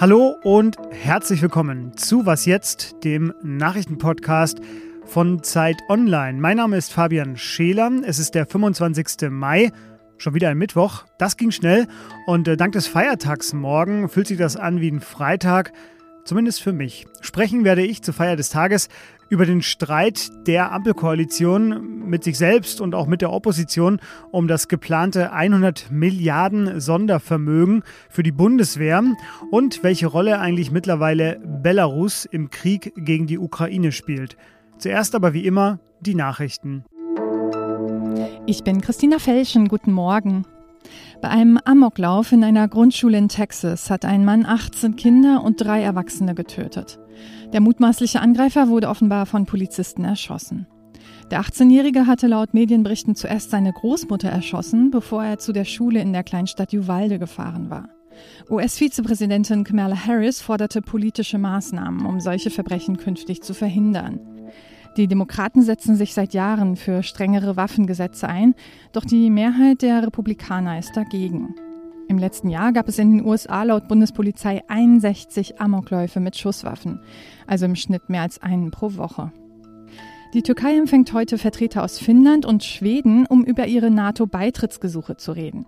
Hallo und herzlich willkommen zu Was jetzt, dem Nachrichtenpodcast von Zeit Online. Mein Name ist Fabian Scheler. Es ist der 25. Mai, schon wieder ein Mittwoch. Das ging schnell und äh, dank des Feiertags morgen fühlt sich das an wie ein Freitag. Zumindest für mich. Sprechen werde ich zur Feier des Tages über den Streit der Ampelkoalition mit sich selbst und auch mit der Opposition um das geplante 100 Milliarden Sondervermögen für die Bundeswehr und welche Rolle eigentlich mittlerweile Belarus im Krieg gegen die Ukraine spielt. Zuerst aber wie immer die Nachrichten. Ich bin Christina Felschen, guten Morgen. Bei einem Amoklauf in einer Grundschule in Texas hat ein Mann 18 Kinder und drei Erwachsene getötet. Der mutmaßliche Angreifer wurde offenbar von Polizisten erschossen. Der 18-Jährige hatte laut Medienberichten zuerst seine Großmutter erschossen, bevor er zu der Schule in der Kleinstadt Uvalde gefahren war. US-Vizepräsidentin Kamala Harris forderte politische Maßnahmen, um solche Verbrechen künftig zu verhindern. Die Demokraten setzen sich seit Jahren für strengere Waffengesetze ein, doch die Mehrheit der Republikaner ist dagegen. Im letzten Jahr gab es in den USA laut Bundespolizei 61 Amokläufe mit Schusswaffen, also im Schnitt mehr als einen pro Woche. Die Türkei empfängt heute Vertreter aus Finnland und Schweden, um über ihre NATO-Beitrittsgesuche zu reden.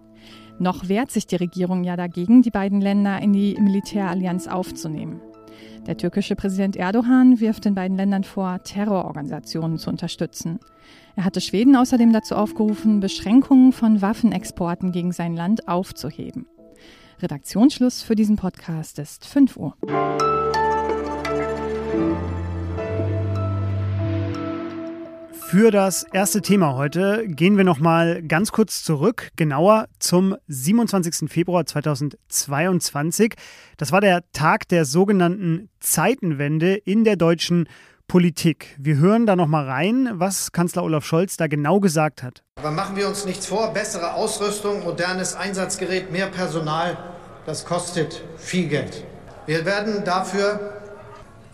Noch wehrt sich die Regierung ja dagegen, die beiden Länder in die Militärallianz aufzunehmen. Der türkische Präsident Erdogan wirft den beiden Ländern vor, Terrororganisationen zu unterstützen. Er hatte Schweden außerdem dazu aufgerufen, Beschränkungen von Waffenexporten gegen sein Land aufzuheben. Redaktionsschluss für diesen Podcast ist 5 Uhr. Für das erste Thema heute gehen wir noch mal ganz kurz zurück, genauer zum 27. Februar 2022. Das war der Tag der sogenannten Zeitenwende in der deutschen Politik. Wir hören da noch mal rein, was Kanzler Olaf Scholz da genau gesagt hat. Aber machen wir uns nichts vor, bessere Ausrüstung, modernes Einsatzgerät, mehr Personal, das kostet viel Geld. Wir werden dafür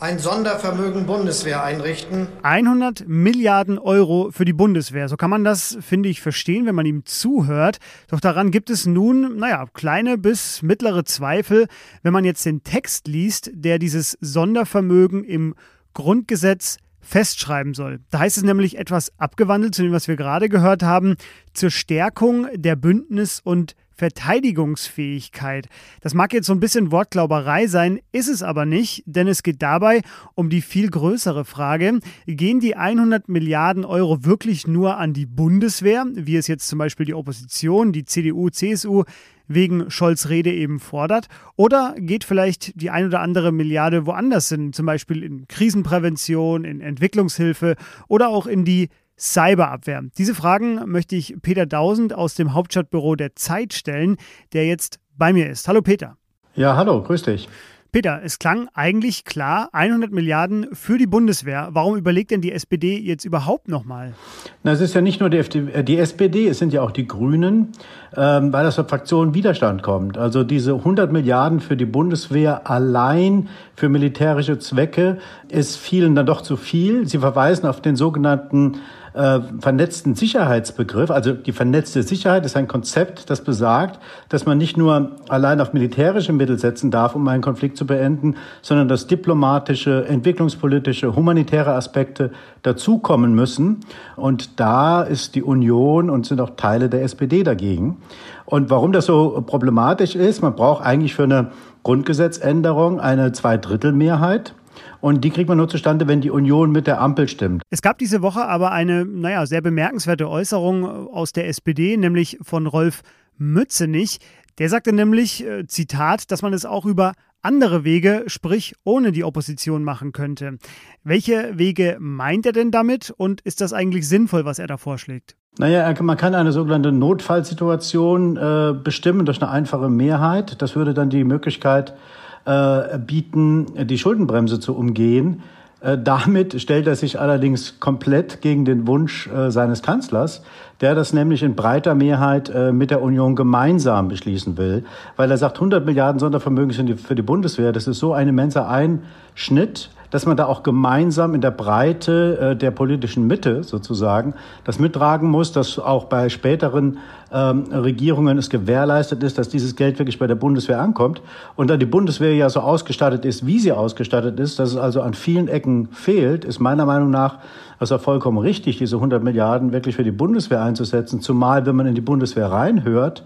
ein Sondervermögen Bundeswehr einrichten. 100 Milliarden Euro für die Bundeswehr. So kann man das, finde ich, verstehen, wenn man ihm zuhört. Doch daran gibt es nun, naja, kleine bis mittlere Zweifel, wenn man jetzt den Text liest, der dieses Sondervermögen im Grundgesetz festschreiben soll. Da heißt es nämlich etwas abgewandelt zu dem, was wir gerade gehört haben, zur Stärkung der Bündnis- und Verteidigungsfähigkeit. Das mag jetzt so ein bisschen Wortglauberei sein, ist es aber nicht, denn es geht dabei um die viel größere Frage, gehen die 100 Milliarden Euro wirklich nur an die Bundeswehr, wie es jetzt zum Beispiel die Opposition, die CDU, CSU wegen Scholz Rede eben fordert? Oder geht vielleicht die ein oder andere Milliarde woanders hin, zum Beispiel in Krisenprävention, in Entwicklungshilfe oder auch in die Cyberabwehr. Diese Fragen möchte ich Peter Dausend aus dem Hauptstadtbüro der Zeit stellen, der jetzt bei mir ist. Hallo Peter. Ja, hallo, grüß dich. Peter, es klang eigentlich klar, 100 Milliarden für die Bundeswehr. Warum überlegt denn die SPD jetzt überhaupt nochmal? Na, es ist ja nicht nur die, FD, äh, die SPD, es sind ja auch die Grünen, ähm, weil aus der Fraktion Widerstand kommt. Also diese 100 Milliarden für die Bundeswehr allein für militärische Zwecke ist vielen dann doch zu viel. Sie verweisen auf den sogenannten äh, vernetzten Sicherheitsbegriff. Also die vernetzte Sicherheit ist ein Konzept, das besagt, dass man nicht nur allein auf militärische Mittel setzen darf, um einen Konflikt zu beenden, sondern dass diplomatische, entwicklungspolitische, humanitäre Aspekte dazukommen müssen. Und da ist die Union und sind auch Teile der SPD dagegen. Und warum das so problematisch ist, man braucht eigentlich für eine Grundgesetzänderung eine Zweidrittelmehrheit. Und die kriegt man nur zustande, wenn die Union mit der Ampel stimmt. Es gab diese Woche aber eine, naja, sehr bemerkenswerte Äußerung aus der SPD, nämlich von Rolf Mützenich. Der sagte nämlich, äh, Zitat, dass man es auch über andere Wege, sprich ohne die Opposition machen könnte. Welche Wege meint er denn damit und ist das eigentlich sinnvoll, was er da vorschlägt? Naja, man kann eine sogenannte Notfallsituation äh, bestimmen durch eine einfache Mehrheit. Das würde dann die Möglichkeit äh, bieten, die Schuldenbremse zu umgehen. Äh, damit stellt er sich allerdings komplett gegen den Wunsch äh, seines Kanzlers, der das nämlich in breiter Mehrheit mit der Union gemeinsam beschließen will, weil er sagt, 100 Milliarden Sondervermögen sind für die Bundeswehr. Das ist so ein immenser Einschnitt, dass man da auch gemeinsam in der Breite äh, der politischen Mitte sozusagen das mittragen muss, dass auch bei späteren ähm, Regierungen es gewährleistet ist, dass dieses Geld wirklich bei der Bundeswehr ankommt. Und da die Bundeswehr ja so ausgestattet ist, wie sie ausgestattet ist, dass es also an vielen Ecken fehlt, ist meiner Meinung nach also vollkommen richtig, diese 100 Milliarden wirklich für die Bundeswehr einzusetzen. Zumal, wenn man in die Bundeswehr reinhört,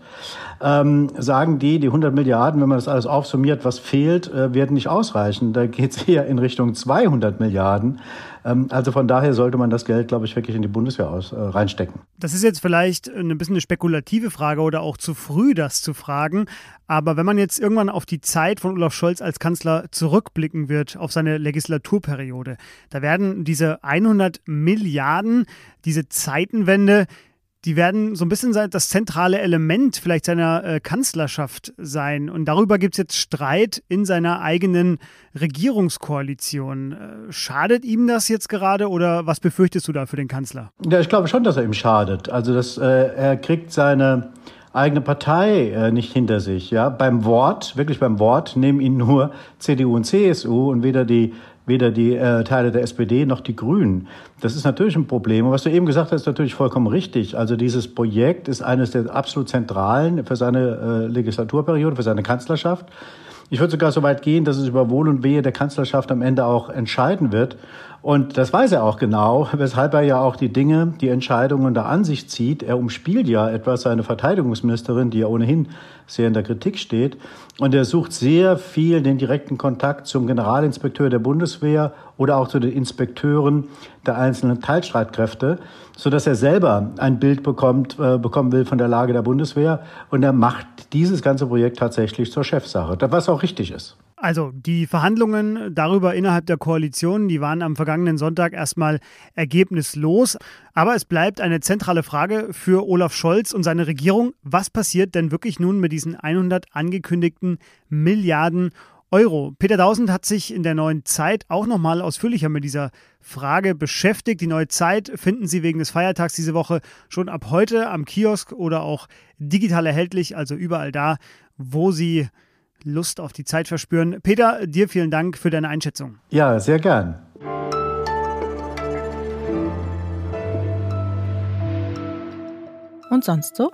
ähm, sagen die, die 100 Milliarden, wenn man das alles aufsummiert, was fehlt, äh, werden nicht ausreichen. Da geht es eher in Richtung 200 Milliarden. Ähm, also von daher sollte man das Geld, glaube ich, wirklich in die Bundeswehr aus, äh, reinstecken. Das ist jetzt vielleicht ein bisschen eine spekulative Frage oder auch zu früh, das zu fragen. Aber wenn man jetzt irgendwann auf die Zeit von Olaf Scholz als Kanzler zurückblicken wird, auf seine Legislaturperiode, da werden diese 100 Milliarden, diese Zeitenwende, die werden so ein bisschen das zentrale Element vielleicht seiner äh, Kanzlerschaft sein. Und darüber gibt es jetzt Streit in seiner eigenen Regierungskoalition. Äh, schadet ihm das jetzt gerade oder was befürchtest du da für den Kanzler? Ja, ich glaube schon, dass er ihm schadet. Also dass, äh, er kriegt seine eigene Partei äh, nicht hinter sich. Ja, beim Wort, wirklich beim Wort, nehmen ihn nur CDU und CSU und weder die weder die äh, Teile der SPD noch die Grünen. Das ist natürlich ein Problem. Und was du eben gesagt hast, ist natürlich vollkommen richtig. Also dieses Projekt ist eines der absolut zentralen für seine äh, Legislaturperiode, für seine Kanzlerschaft. Ich würde sogar so weit gehen, dass es über Wohl und Wehe der Kanzlerschaft am Ende auch entscheiden wird. Und das weiß er auch genau, weshalb er ja auch die Dinge, die Entscheidungen da an sich zieht. Er umspielt ja etwas seine Verteidigungsministerin, die ja ohnehin sehr in der Kritik steht. Und er sucht sehr viel den direkten Kontakt zum Generalinspekteur der Bundeswehr oder auch zu den Inspekteuren der einzelnen Teilstreitkräfte, so dass er selber ein Bild bekommt, äh, bekommen will von der Lage der Bundeswehr. Und er macht dieses ganze Projekt tatsächlich zur Chefsache, was auch richtig ist. Also die Verhandlungen darüber innerhalb der Koalition, die waren am vergangenen Sonntag erstmal ergebnislos. Aber es bleibt eine zentrale Frage für Olaf Scholz und seine Regierung. Was passiert denn wirklich nun mit diesen 100 angekündigten Milliarden Euro? Peter Tausend hat sich in der neuen Zeit auch nochmal ausführlicher mit dieser Frage beschäftigt. Die neue Zeit finden Sie wegen des Feiertags diese Woche schon ab heute am Kiosk oder auch digital erhältlich, also überall da, wo Sie Lust auf die Zeit verspüren. Peter, dir vielen Dank für deine Einschätzung. Ja, sehr gern. Und sonst so?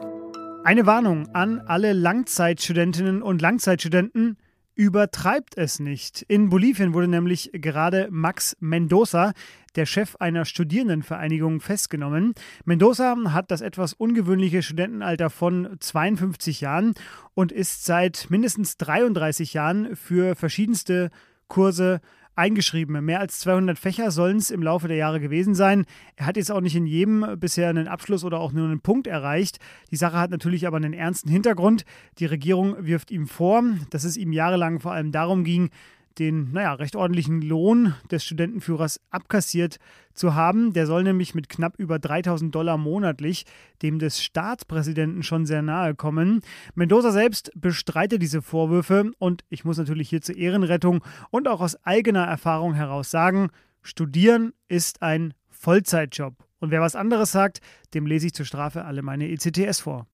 Eine Warnung an alle Langzeitstudentinnen und Langzeitstudenten. Übertreibt es nicht. In Bolivien wurde nämlich gerade Max Mendoza, der Chef einer Studierendenvereinigung, festgenommen. Mendoza hat das etwas ungewöhnliche Studentenalter von 52 Jahren und ist seit mindestens 33 Jahren für verschiedenste Kurse eingeschrieben. Mehr als 200 Fächer sollen es im Laufe der Jahre gewesen sein. Er hat jetzt auch nicht in jedem bisher einen Abschluss oder auch nur einen Punkt erreicht. Die Sache hat natürlich aber einen ernsten Hintergrund. Die Regierung wirft ihm vor, dass es ihm jahrelang vor allem darum ging, den, naja, recht ordentlichen Lohn des Studentenführers abkassiert zu haben. Der soll nämlich mit knapp über 3000 Dollar monatlich dem des Staatspräsidenten schon sehr nahe kommen. Mendoza selbst bestreitet diese Vorwürfe und ich muss natürlich hier zur Ehrenrettung und auch aus eigener Erfahrung heraus sagen, Studieren ist ein Vollzeitjob. Und wer was anderes sagt, dem lese ich zur Strafe alle meine ECTS vor.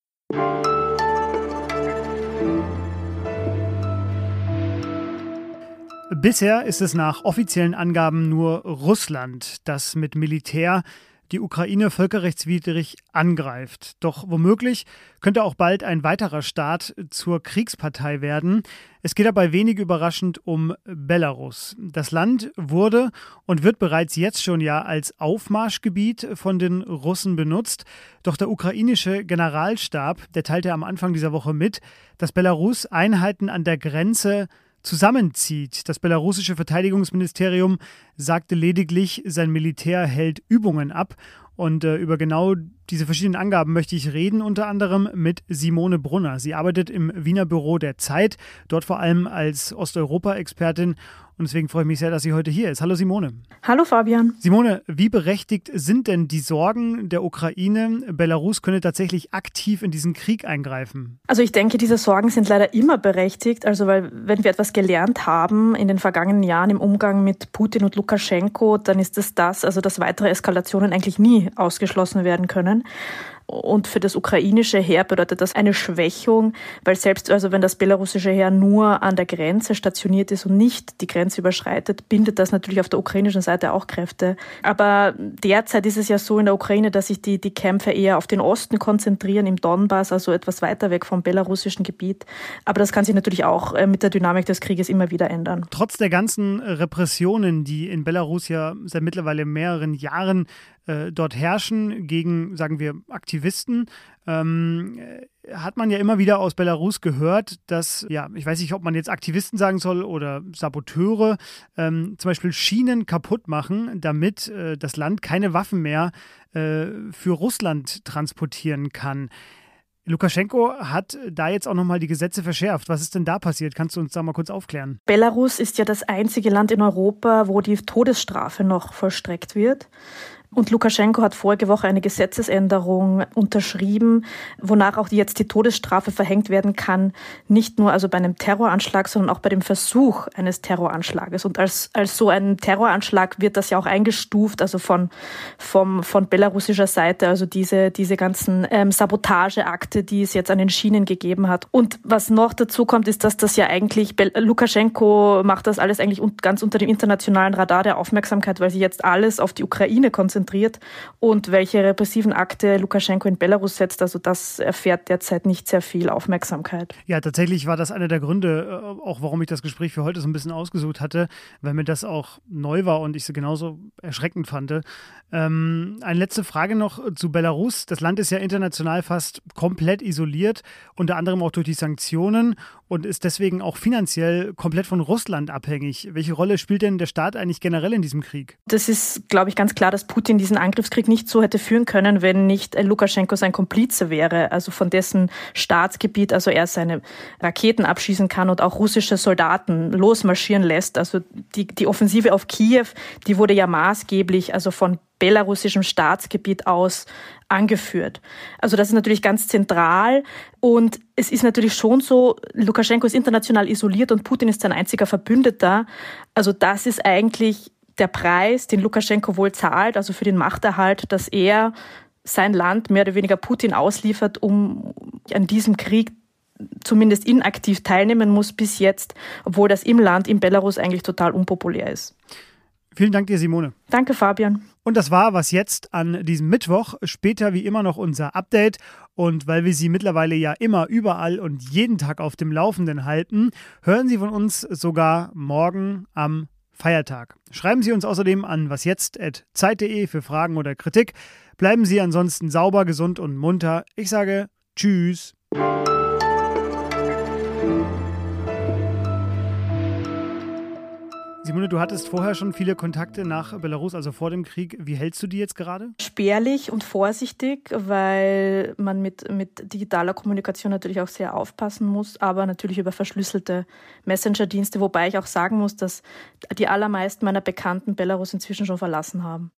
Bisher ist es nach offiziellen Angaben nur Russland, das mit Militär die Ukraine völkerrechtswidrig angreift. Doch womöglich könnte auch bald ein weiterer Staat zur Kriegspartei werden. Es geht dabei wenig überraschend um Belarus. Das Land wurde und wird bereits jetzt schon ja als Aufmarschgebiet von den Russen benutzt. Doch der ukrainische Generalstab, der teilte am Anfang dieser Woche mit, dass Belarus Einheiten an der Grenze zusammenzieht. Das belarussische Verteidigungsministerium sagte lediglich, sein Militär hält Übungen ab. Und äh, über genau diese verschiedenen Angaben möchte ich reden, unter anderem mit Simone Brunner. Sie arbeitet im Wiener Büro der Zeit, dort vor allem als Osteuropa-Expertin und deswegen freue ich mich sehr, dass sie heute hier ist. Hallo Simone. Hallo Fabian. Simone, wie berechtigt sind denn die Sorgen der Ukraine? Belarus könne tatsächlich aktiv in diesen Krieg eingreifen. Also ich denke, diese Sorgen sind leider immer berechtigt. Also weil wenn wir etwas gelernt haben in den vergangenen Jahren im Umgang mit Putin und Lukaschenko, dann ist es das, also dass weitere Eskalationen eigentlich nie ausgeschlossen werden können. Und für das ukrainische Heer bedeutet das eine Schwächung, weil selbst also wenn das belarussische Heer nur an der Grenze stationiert ist und nicht die Grenze überschreitet, bindet das natürlich auf der ukrainischen Seite auch Kräfte. Aber derzeit ist es ja so in der Ukraine, dass sich die, die Kämpfe eher auf den Osten konzentrieren, im Donbass, also etwas weiter weg vom belarussischen Gebiet. Aber das kann sich natürlich auch äh, mit der Dynamik des Krieges immer wieder ändern. Trotz der ganzen Repressionen, die in Belarus ja seit mittlerweile mehreren Jahren äh, dort herrschen gegen, sagen wir, Aktivisten, ähm, hat man ja immer wieder aus Belarus gehört, dass, ja, ich weiß nicht, ob man jetzt Aktivisten sagen soll oder Saboteure, ähm, zum Beispiel Schienen kaputt machen, damit äh, das Land keine Waffen mehr äh, für Russland transportieren kann. Lukaschenko hat da jetzt auch nochmal die Gesetze verschärft. Was ist denn da passiert? Kannst du uns da mal kurz aufklären? Belarus ist ja das einzige Land in Europa, wo die Todesstrafe noch vollstreckt wird. Und Lukaschenko hat vorige Woche eine Gesetzesänderung unterschrieben, wonach auch jetzt die Todesstrafe verhängt werden kann, nicht nur also bei einem Terroranschlag, sondern auch bei dem Versuch eines Terroranschlages. Und als, als so ein Terroranschlag wird das ja auch eingestuft, also von, vom, von belarussischer Seite, also diese, diese ganzen ähm, Sabotageakte, die es jetzt an den Schienen gegeben hat. Und was noch dazu kommt, ist, dass das ja eigentlich, Lukaschenko macht das alles eigentlich ganz unter dem internationalen Radar der Aufmerksamkeit, weil sie jetzt alles auf die Ukraine konzentriert konzentriert und welche repressiven Akte Lukaschenko in Belarus setzt. Also das erfährt derzeit nicht sehr viel Aufmerksamkeit. Ja, tatsächlich war das einer der Gründe, äh, auch warum ich das Gespräch für heute so ein bisschen ausgesucht hatte, weil mir das auch neu war und ich es genauso erschreckend fand. Ähm, eine letzte Frage noch zu Belarus. Das Land ist ja international fast komplett isoliert, unter anderem auch durch die Sanktionen und ist deswegen auch finanziell komplett von Russland abhängig. Welche Rolle spielt denn der Staat eigentlich generell in diesem Krieg? Das ist, glaube ich, ganz klar, dass Putin diesen Angriffskrieg nicht so hätte führen können, wenn nicht Lukaschenko sein Komplize wäre, also von dessen Staatsgebiet, also er seine Raketen abschießen kann und auch russische Soldaten losmarschieren lässt. Also die, die Offensive auf Kiew, die wurde ja maßgeblich, also von belarussischem Staatsgebiet aus angeführt. Also das ist natürlich ganz zentral und es ist natürlich schon so, Lukaschenko ist international isoliert und Putin ist sein einziger Verbündeter. Also das ist eigentlich der Preis, den Lukaschenko wohl zahlt, also für den Machterhalt, dass er sein Land mehr oder weniger Putin ausliefert, um an diesem Krieg zumindest inaktiv teilnehmen muss bis jetzt, obwohl das im Land, in Belarus eigentlich total unpopulär ist. Vielen Dank dir, Simone. Danke, Fabian. Und das war was jetzt an diesem Mittwoch. Später wie immer noch unser Update. Und weil wir Sie mittlerweile ja immer überall und jeden Tag auf dem Laufenden halten, hören Sie von uns sogar morgen am Feiertag. Schreiben Sie uns außerdem an wasjetzt.zeit.de für Fragen oder Kritik. Bleiben Sie ansonsten sauber, gesund und munter. Ich sage Tschüss. Simone, du hattest vorher schon viele Kontakte nach Belarus, also vor dem Krieg. Wie hältst du die jetzt gerade? Spärlich und vorsichtig, weil man mit, mit digitaler Kommunikation natürlich auch sehr aufpassen muss, aber natürlich über verschlüsselte Messenger-Dienste, wobei ich auch sagen muss, dass die allermeisten meiner Bekannten Belarus inzwischen schon verlassen haben.